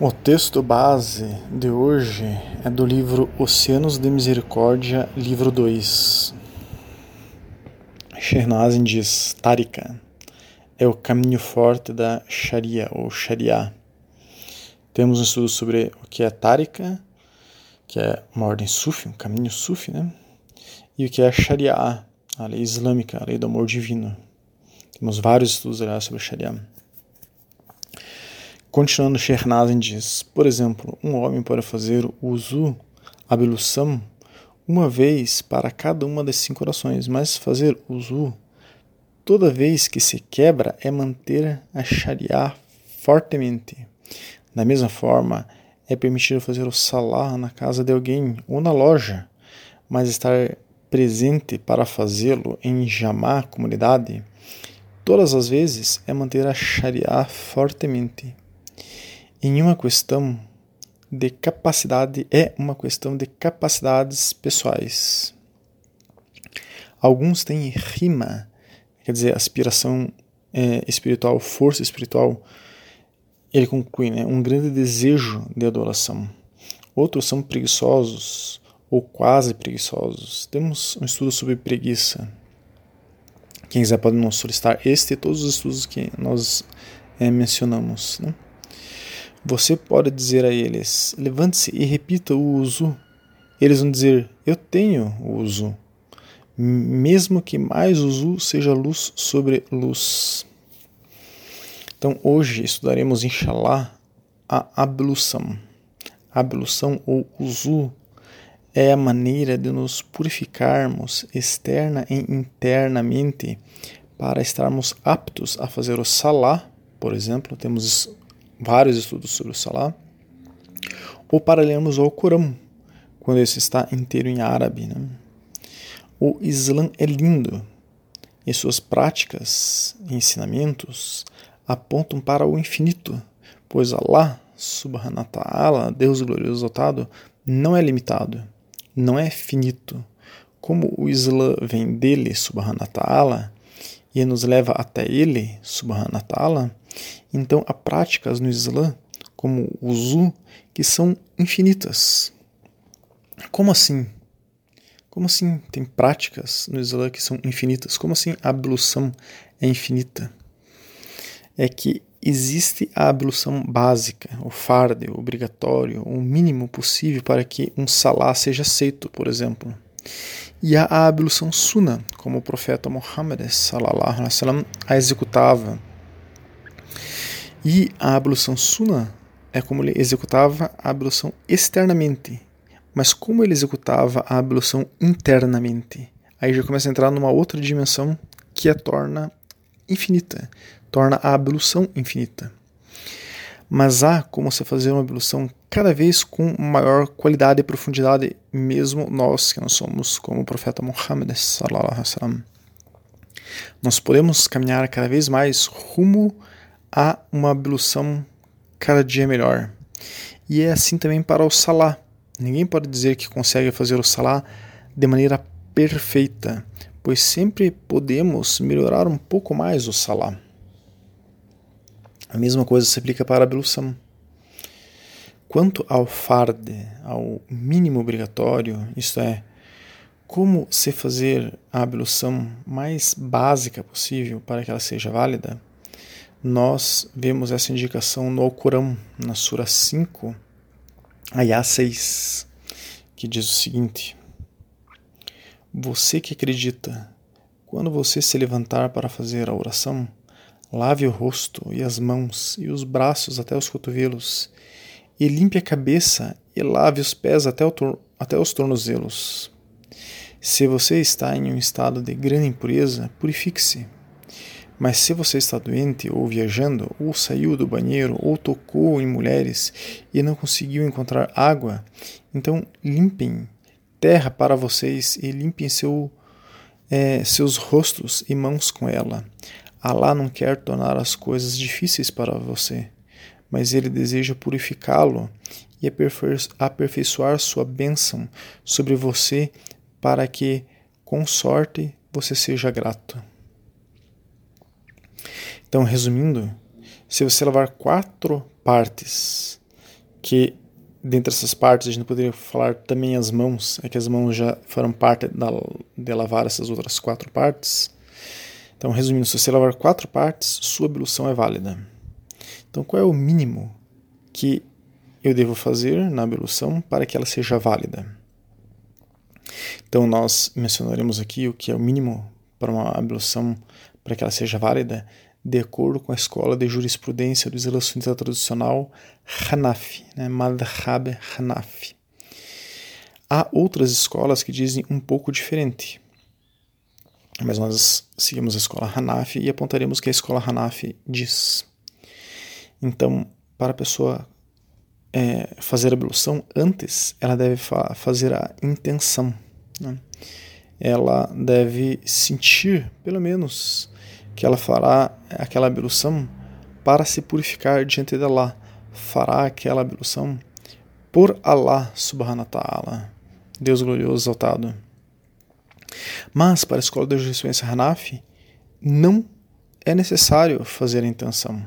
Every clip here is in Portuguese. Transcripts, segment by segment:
O texto base de hoje é do livro Oceanos de Misericórdia, livro 2. Shernazin diz: Tarika é o caminho forte da Sharia ou Sharia. Temos um estudo sobre o que é Tarika, que é uma ordem Sufi, um caminho Sufi, né? E o que é Sharia, a lei islâmica, a lei do amor divino. Temos vários estudos aliás, sobre Sharia. Continuando, Shernazin diz: Por exemplo, um homem pode fazer o uzu, ablução, uma vez para cada uma das cinco orações, mas fazer uzu toda vez que se quebra é manter a Sharia fortemente. Da mesma forma, é permitido fazer o salah na casa de alguém ou na loja, mas estar presente para fazê-lo em Jamá, comunidade, todas as vezes é manter a Sharia fortemente em uma questão de capacidade é uma questão de capacidades pessoais. Alguns têm rima, quer dizer, aspiração é, espiritual, força espiritual. Ele conclui, né, um grande desejo de adoração. Outros são preguiçosos ou quase preguiçosos. Temos um estudo sobre preguiça. Quem quiser pode nos solicitar este e todos os estudos que nós é, mencionamos. Né? Você pode dizer a eles: levante-se e repita o uso. Eles vão dizer: eu tenho uso. Mesmo que mais uso seja luz sobre luz. Então hoje estudaremos, inshallah, a ablução. A ablução ou uso é a maneira de nos purificarmos externa e internamente para estarmos aptos a fazer o salá, por exemplo, temos vários estudos sobre o Salah, ou para lermos o Corão, quando esse está inteiro em árabe. Né? O Islã é lindo e suas práticas e ensinamentos apontam para o infinito, pois Allah, subhanahu wa ta'ala, Deus glorioso exaltado, não é limitado, não é finito. Como o Islã vem dele, subhanahu wa ta'ala, e nos leva até ele, subhanahu wa ta'ala, então há práticas no Islã, como o zu, que são infinitas. Como assim? Como assim tem práticas no Islã que são infinitas? Como assim a ablução é infinita? É que existe a ablução básica, o farde, o obrigatório, o mínimo possível para que um salá seja aceito, por exemplo. E há a ablução suna, como o profeta Muhammad a executava e a ablução suna é como ele executava a ablução externamente. Mas como ele executava a ablução internamente? Aí já começa a entrar numa outra dimensão que a torna infinita, torna a ablução infinita. Mas há como você fazer uma ablução cada vez com maior qualidade e profundidade, mesmo nós que não somos como o profeta Muhammad. Nós podemos caminhar cada vez mais rumo há uma ablução cada dia melhor. E é assim também para o salá. Ninguém pode dizer que consegue fazer o salá de maneira perfeita, pois sempre podemos melhorar um pouco mais o salá. A mesma coisa se aplica para a ablução. Quanto ao farde, ao mínimo obrigatório, isto é, como se fazer a ablução mais básica possível para que ela seja válida, nós vemos essa indicação no Alcorão, na Sura 5, Ayah 6, que diz o seguinte: Você que acredita, quando você se levantar para fazer a oração, lave o rosto e as mãos e os braços até os cotovelos, e limpe a cabeça e lave os pés até, até os tornozelos. Se você está em um estado de grande impureza, purifique-se mas se você está doente ou viajando, ou saiu do banheiro, ou tocou em mulheres e não conseguiu encontrar água, então limpem terra para vocês e limpem seu, é, seus rostos e mãos com ela. Alá não quer tornar as coisas difíceis para você, mas ele deseja purificá-lo e aperfeiçoar sua bênção sobre você para que, com sorte, você seja grato. Então, resumindo, se você lavar quatro partes que dentre essas partes a gente poderia falar também as mãos, é que as mãos já foram parte da, de lavar essas outras quatro partes. Então, resumindo, se você lavar quatro partes, sua ablução é válida. Então, qual é o mínimo que eu devo fazer na ablução para que ela seja válida? Então, nós mencionaremos aqui o que é o mínimo para uma ablução para que ela seja válida, de acordo com a escola de jurisprudência do sunita tradicional Hanafi, né, Madhab Hanafi. Há outras escolas que dizem um pouco diferente, mas nós seguimos a escola Hanafi e apontaremos que a escola Hanafi diz. Então, para a pessoa é, fazer a ablução, antes ela deve fa fazer a intenção. Né? Ela deve sentir, pelo menos, que ela fará aquela ablução para se purificar diante de Allah. Fará aquela ablução por Allah subhanahu wa ta'ala. Deus glorioso exaltado. Mas para a escola da jurisprudência Hanafi, não é necessário fazer a intenção.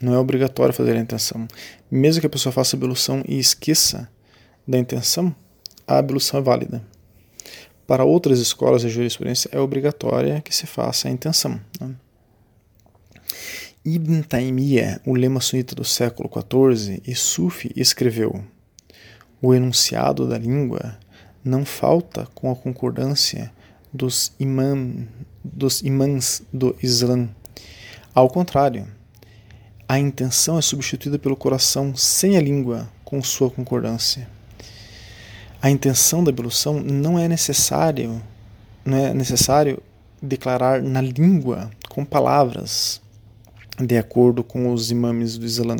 Não é obrigatório fazer a intenção. Mesmo que a pessoa faça a ablução e esqueça da intenção, a ablução é válida. Para outras escolas de jurisprudência é obrigatória que se faça a intenção. Né? Ibn Taymiyyah, o lema sunita do século XIV e Sufi, escreveu: O enunciado da língua não falta com a concordância dos, imam, dos imãs do Islã. Ao contrário, a intenção é substituída pelo coração sem a língua com sua concordância a intenção da ablução não é necessário, não é necessário declarar na língua com palavras de acordo com os imames do Islã.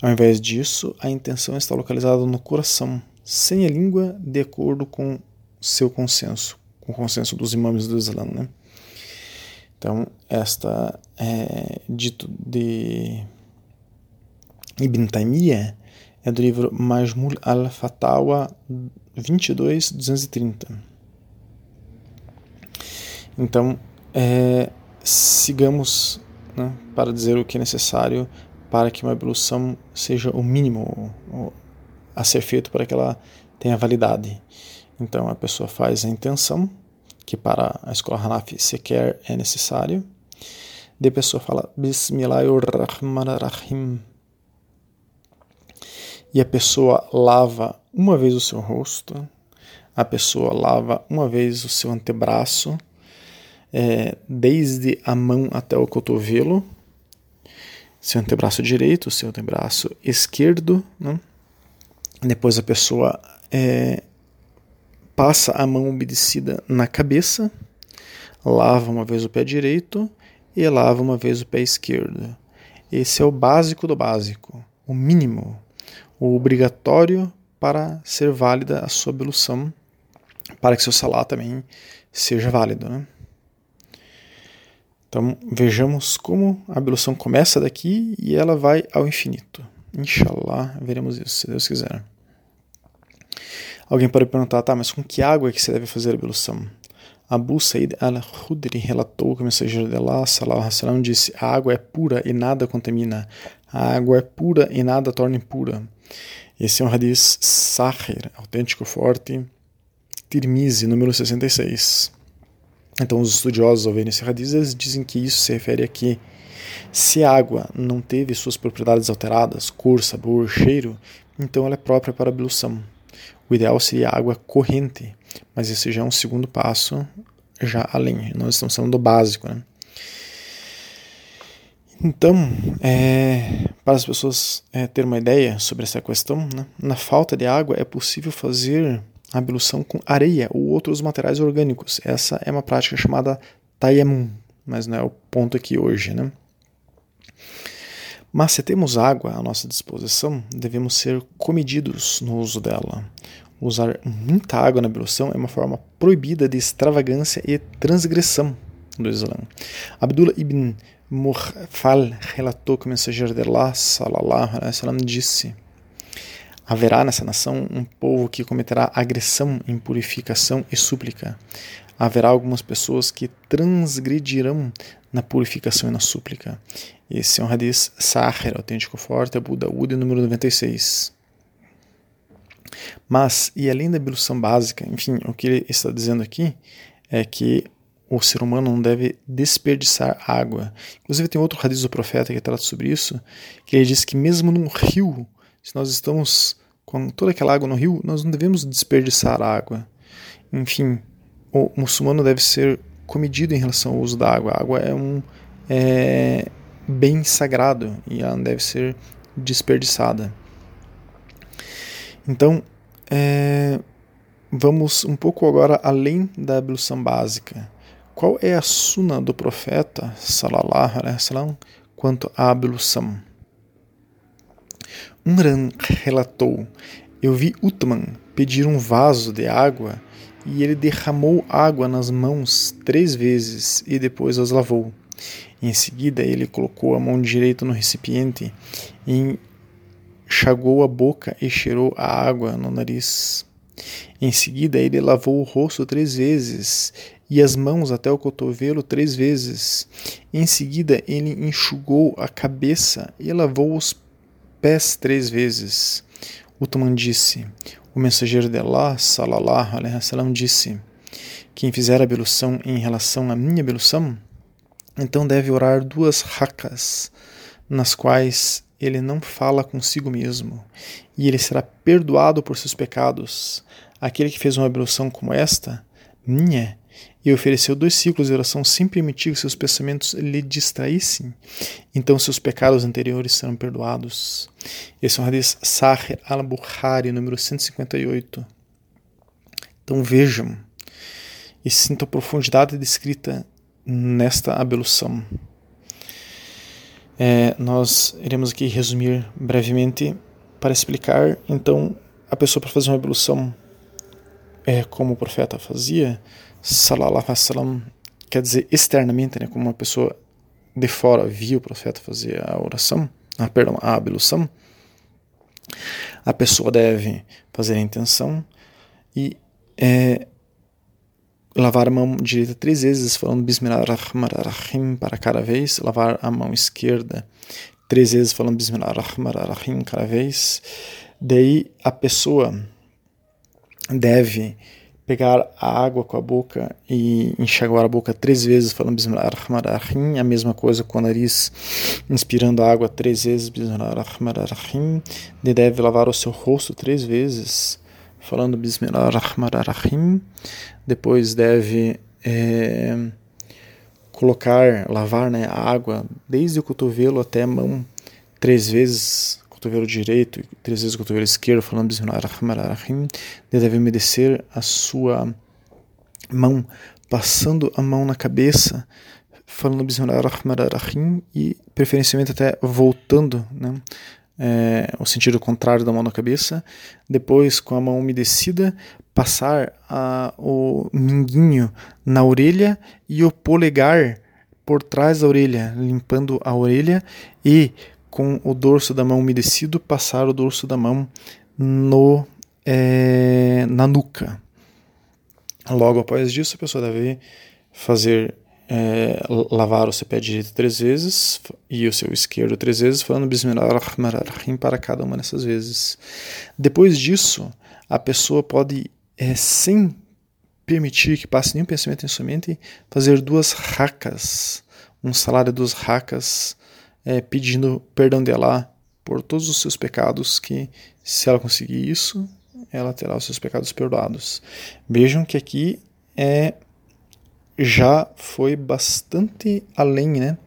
Ao invés disso, a intenção está localizada no coração, sem a língua, de acordo com seu consenso, com o consenso dos imames do Islã. Né? Então, esta é dito de Ibn Taymiyyah é do livro Majmul al-Fatawa 22.230. Então, é, sigamos né, para dizer o que é necessário para que uma ablução seja o mínimo a ser feito para que ela tenha validade. Então, a pessoa faz a intenção, que para a escola Hanafi sequer é necessário. De pessoa fala Bismillahirrahmanirrahim e a pessoa lava uma vez o seu rosto, a pessoa lava uma vez o seu antebraço, é, desde a mão até o cotovelo, seu antebraço direito, seu antebraço esquerdo. Né? Depois a pessoa é, passa a mão umedecida na cabeça, lava uma vez o pé direito e lava uma vez o pé esquerdo. Esse é o básico do básico, o mínimo o obrigatório para ser válida a sua ablução, para que seu salat também seja válido. Né? Então vejamos como a ablução começa daqui e ela vai ao infinito. Inshallah, veremos isso, se Deus quiser. Alguém pode perguntar, tá, mas com que água é que você deve fazer a ablução? Abu Said al-Khudri relatou que o mensageiro de Allah, salallahu alaihi disse, a água é pura e nada contamina. A água é pura e nada torna impura. Esse é um hadith Sahir, autêntico, forte, Tirmizi, número 66. Então, os estudiosos, ao verem esse hadith, eles dizem que isso se refere a que se a água não teve suas propriedades alteradas, cor, sabor, cheiro, então ela é própria para ablução. O ideal seria a água corrente, mas esse já é um segundo passo, já além. Nós estamos falando do básico, né? Então, é, para as pessoas é, terem uma ideia sobre essa questão, né, na falta de água é possível fazer ablução com areia ou outros materiais orgânicos. Essa é uma prática chamada tayammum, mas não é o ponto aqui hoje. Né? Mas se temos água à nossa disposição, devemos ser comedidos no uso dela. Usar muita água na ablução é uma forma proibida de extravagância e transgressão do Islã. Abdullah ibn Murfal relatou que o mensageiro de Allah, salallahu alaihi wasallam, disse: Haverá nessa nação um povo que cometerá agressão, impurificação e súplica. haverá algumas pessoas que transgredirão na purificação e na súplica. Esse é um hadith Sahir, autêntico forte, Abu Daud, número 96. Mas, e além da ablução básica, enfim, o que ele está dizendo aqui é que o ser humano não deve desperdiçar água. Inclusive tem outro hadith do profeta que trata sobre isso, que ele diz que mesmo num rio, se nós estamos com toda aquela água no rio, nós não devemos desperdiçar água. Enfim, o muçulmano deve ser comedido em relação ao uso da água. A água é um é, bem sagrado e ela não deve ser desperdiçada. Então, é, vamos um pouco agora além da ablução básica. Qual é a suna do profeta, salallahu alaihi wasallam, quanto à ablução? Umran relatou: Eu vi Utman pedir um vaso de água e ele derramou água nas mãos três vezes e depois as lavou. Em seguida, ele colocou a mão direita no recipiente enxagou a boca e cheirou a água no nariz. Em seguida, ele lavou o rosto três vezes e as mãos até o cotovelo três vezes. Em seguida, ele enxugou a cabeça e lavou os pés três vezes. Uthman disse: O mensageiro de Allah, salallahu alaihi wasallam, disse: Quem fizer a ablução em relação à minha ablução, então deve orar duas rakas, nas quais ele não fala consigo mesmo, e ele será perdoado por seus pecados. Aquele que fez uma ablução como esta, minha, e ofereceu dois ciclos de oração sem permitir que seus pensamentos lhe distraíssem, então seus pecados anteriores serão perdoados. Esse é um hadith Sahih al-Bukhari, número 158. Então vejam e sintam a profundidade descrita nesta ablução. É, nós iremos aqui resumir brevemente para explicar, então, a pessoa para fazer uma ablução é, como o profeta fazia, salallahu alaihi quer dizer externamente, né, como uma pessoa de fora via o profeta fazer a oração, ah, perdão, a ablução, a pessoa deve fazer a intenção e é, lavar a mão direita três vezes, falando Bismillahirrahmanirrahim para cada vez, lavar a mão esquerda três vezes, falando Bismillahirrahmanirrahim cada vez. Daí a pessoa deve pegar a água com a boca e enxaguar a boca três vezes, falando Bismillahirrahmanirrahim, a mesma coisa com o nariz, inspirando a água três vezes, Bismillahirrahmanirrahim. Deve lavar o seu rosto três vezes, falando Bismillahirrahmanirrahim. Depois deve é, colocar, lavar né, a água desde o cotovelo até a mão três vezes, cotovelo direito e três vezes o cotovelo esquerdo, falando Bismillahirrahmanirrahim. Deve umedecer a sua mão, passando a mão na cabeça, falando Bismillahirrahmanirrahim e preferencialmente até voltando, né? é, o sentido contrário da mão na cabeça, depois com a mão umedecida passar a, o minguinho na orelha e o polegar por trás da orelha, limpando a orelha e com o dorso da mão umedecido passar o dorso da mão no é, na nuca. Logo após isso, a pessoa deve fazer é, lavar o seu pé direito três vezes e o seu esquerdo três vezes, falando Bismillahirrahmanirrahim para cada uma dessas vezes. Depois disso, a pessoa pode, é, sem permitir que passe nenhum pensamento em sua mente, fazer duas racas, um salário dos racas, é, pedindo perdão de Allah por todos os seus pecados, que se ela conseguir isso, ela terá os seus pecados perdoados. Vejam que aqui é já foi bastante além né,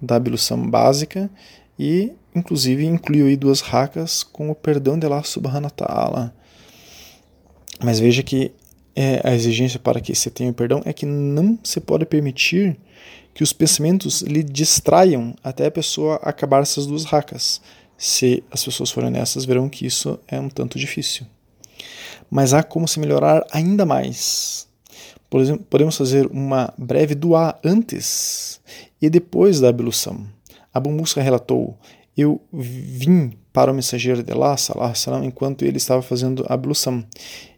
da ablução básica e inclusive incluiu aí duas rakas com o perdão de Allah subhanahu ta'ala. Mas veja que é, a exigência para que se tenha o perdão é que não se pode permitir que os pensamentos lhe distraiam até a pessoa acabar essas duas rakas. Se as pessoas forem nessas, verão que isso é um tanto difícil. Mas há como se melhorar ainda mais. Por exemplo, podemos fazer uma breve dua antes e depois da ablução. Abu Musa relatou: Eu vim para o mensageiro de Allah, salam, enquanto ele estava fazendo a ablução.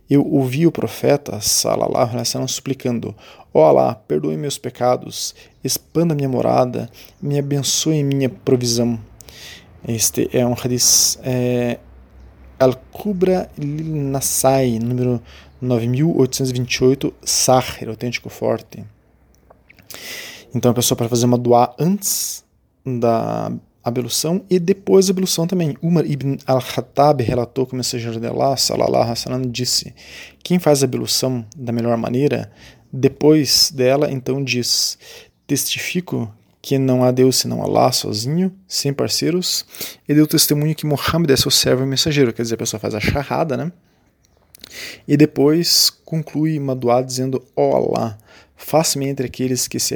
Eu ouvi o profeta Salallahu alaihi wasallam suplicando: Ó Allah, perdoe meus pecados, expanda minha morada, me abençoe minha provisão. Este é um hadith é, Al-Kubra Nasai, número 9828, Sahir, autêntico forte. Então a pessoa pode fazer uma dua antes da ablução e depois da ablução também. Umar ibn al-Khattab relatou que o mensageiro de Allah, sallallahu alaihi wasallam, disse: Quem faz a ablução da melhor maneira, depois dela, então diz: Testifico que não há Deus senão Allah sozinho, sem parceiros, e deu testemunho que Muhammad é seu servo e mensageiro. Quer dizer, a pessoa faz a charrada, né? E depois conclui uma dizendo: Ó oh Allah, faça-me entre aqueles que se,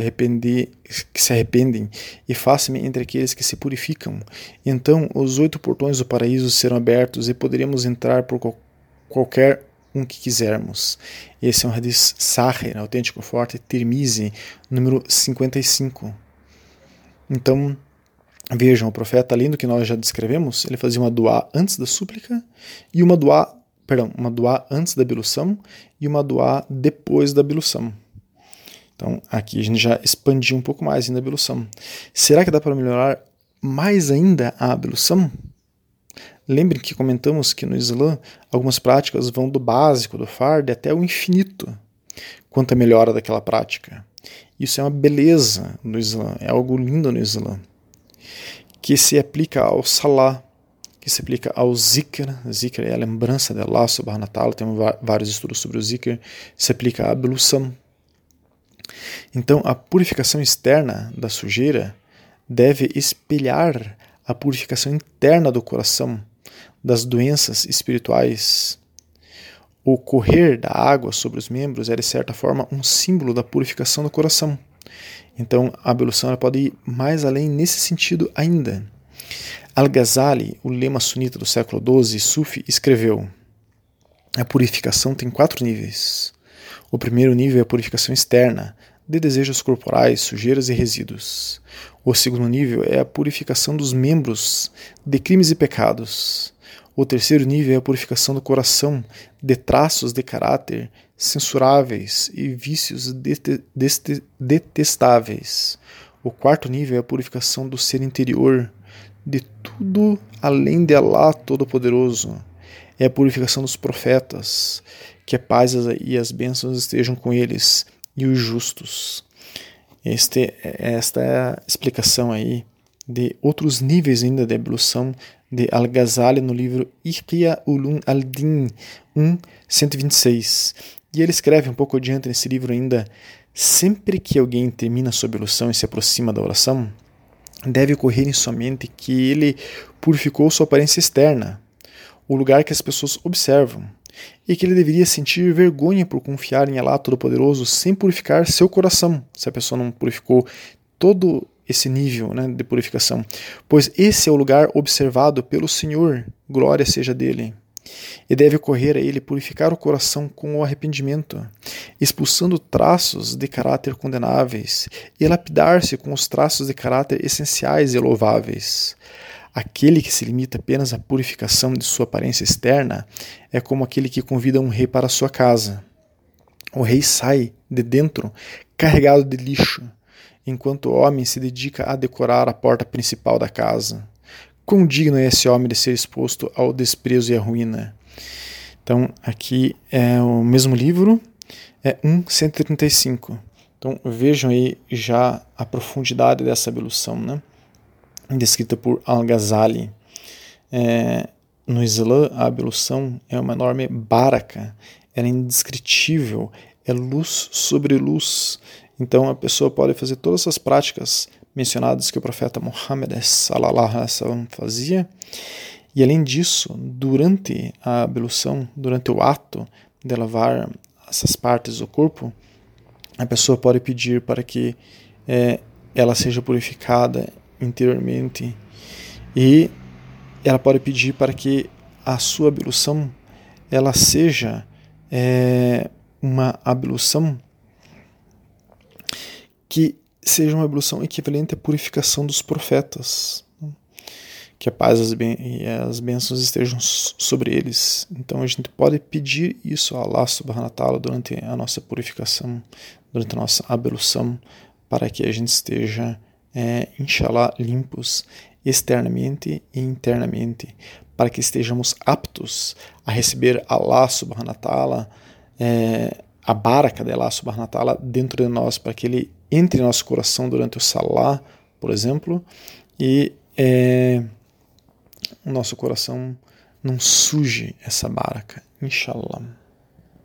que se arrependem e faça-me entre aqueles que se purificam. Então os oito portões do paraíso serão abertos e poderemos entrar por qual, qualquer um que quisermos. Esse é um hadith Sahih, autêntico forte, Tirmizi, número 55. Então, vejam, o profeta, além do que nós já descrevemos, ele fazia uma dua antes da súplica e uma dua, perdão, uma dua antes da ablução e uma dua depois da ablução. Então, aqui a gente já expandiu um pouco mais ainda a ablução. Será que dá para melhorar mais ainda a ablução? Lembre que comentamos que no Islã algumas práticas vão do básico, do fardo, até o infinito, quanto a melhora daquela prática. Isso é uma beleza no Islã, é algo lindo no Islã, que se aplica ao Salah, que se aplica ao Zikr, Zikr é a lembrança de Allah subhanahu wa ta'ala, temos vários estudos sobre o Zikr, se aplica à ablução. Então, a purificação externa da sujeira deve espelhar a purificação interna do coração, das doenças espirituais o correr da água sobre os membros é, de certa forma, um símbolo da purificação do coração. Então, a ablução pode ir mais além nesse sentido ainda. Al-Ghazali, o lema sunita do século XII, Sufi, escreveu: A purificação tem quatro níveis. O primeiro nível é a purificação externa, de desejos corporais, sujeiras e resíduos. O segundo nível é a purificação dos membros de crimes e pecados. O terceiro nível é a purificação do coração de traços de caráter censuráveis e vícios detestáveis. O quarto nível é a purificação do ser interior de tudo além de Allah Todo-Poderoso. É a purificação dos profetas, que a paz e as bênçãos estejam com eles, e os justos. Este, esta é a explicação aí de outros níveis ainda de evolução de Al-Ghazali no livro Ihya Ulum al-Din 1, 126. E ele escreve um pouco adiante nesse livro ainda: sempre que alguém termina sua ablução e se aproxima da oração, deve ocorrer em sua mente que ele purificou sua aparência externa, o lugar que as pessoas observam, e que ele deveria sentir vergonha por confiar em Allah Todo-Poderoso sem purificar seu coração, se a pessoa não purificou todo esse nível né, de purificação, pois esse é o lugar observado pelo Senhor, glória seja dele. E deve ocorrer a ele purificar o coração com o arrependimento, expulsando traços de caráter condenáveis, e lapidar-se com os traços de caráter essenciais e louváveis. Aquele que se limita apenas à purificação de sua aparência externa é como aquele que convida um rei para sua casa. O rei sai de dentro carregado de lixo, enquanto o homem se dedica a decorar a porta principal da casa. Quão digno é esse homem de ser exposto ao desprezo e à ruína? Então, aqui é o mesmo livro, é 135. Então, vejam aí já a profundidade dessa ablução, né? Descrita por Al-Ghazali. É, no Islã, a ablução é uma enorme baraka, ela é indescritível, é luz sobre luz, então a pessoa pode fazer todas essas práticas mencionadas que o profeta Muhammad fazia. E além disso, durante a ablução, durante o ato de lavar essas partes do corpo, a pessoa pode pedir para que é, ela seja purificada interiormente e ela pode pedir para que a sua ablução ela seja é, uma ablução que seja uma evolução equivalente à purificação dos profetas, que a paz e as bênçãos estejam sobre eles. Então a gente pode pedir isso a Allah subhanahu wa ta'ala durante a nossa purificação, durante a nossa ablução, para que a gente esteja, é, inshallah, limpos externamente e internamente, para que estejamos aptos a receber Allah subhanahu wa ta'ala, é, a baraka de Allah subhanahu wa ta'ala dentro de nós, para que ele entre em nosso coração durante o salah, por exemplo, e é, o nosso coração não suje essa baraka, inshallah.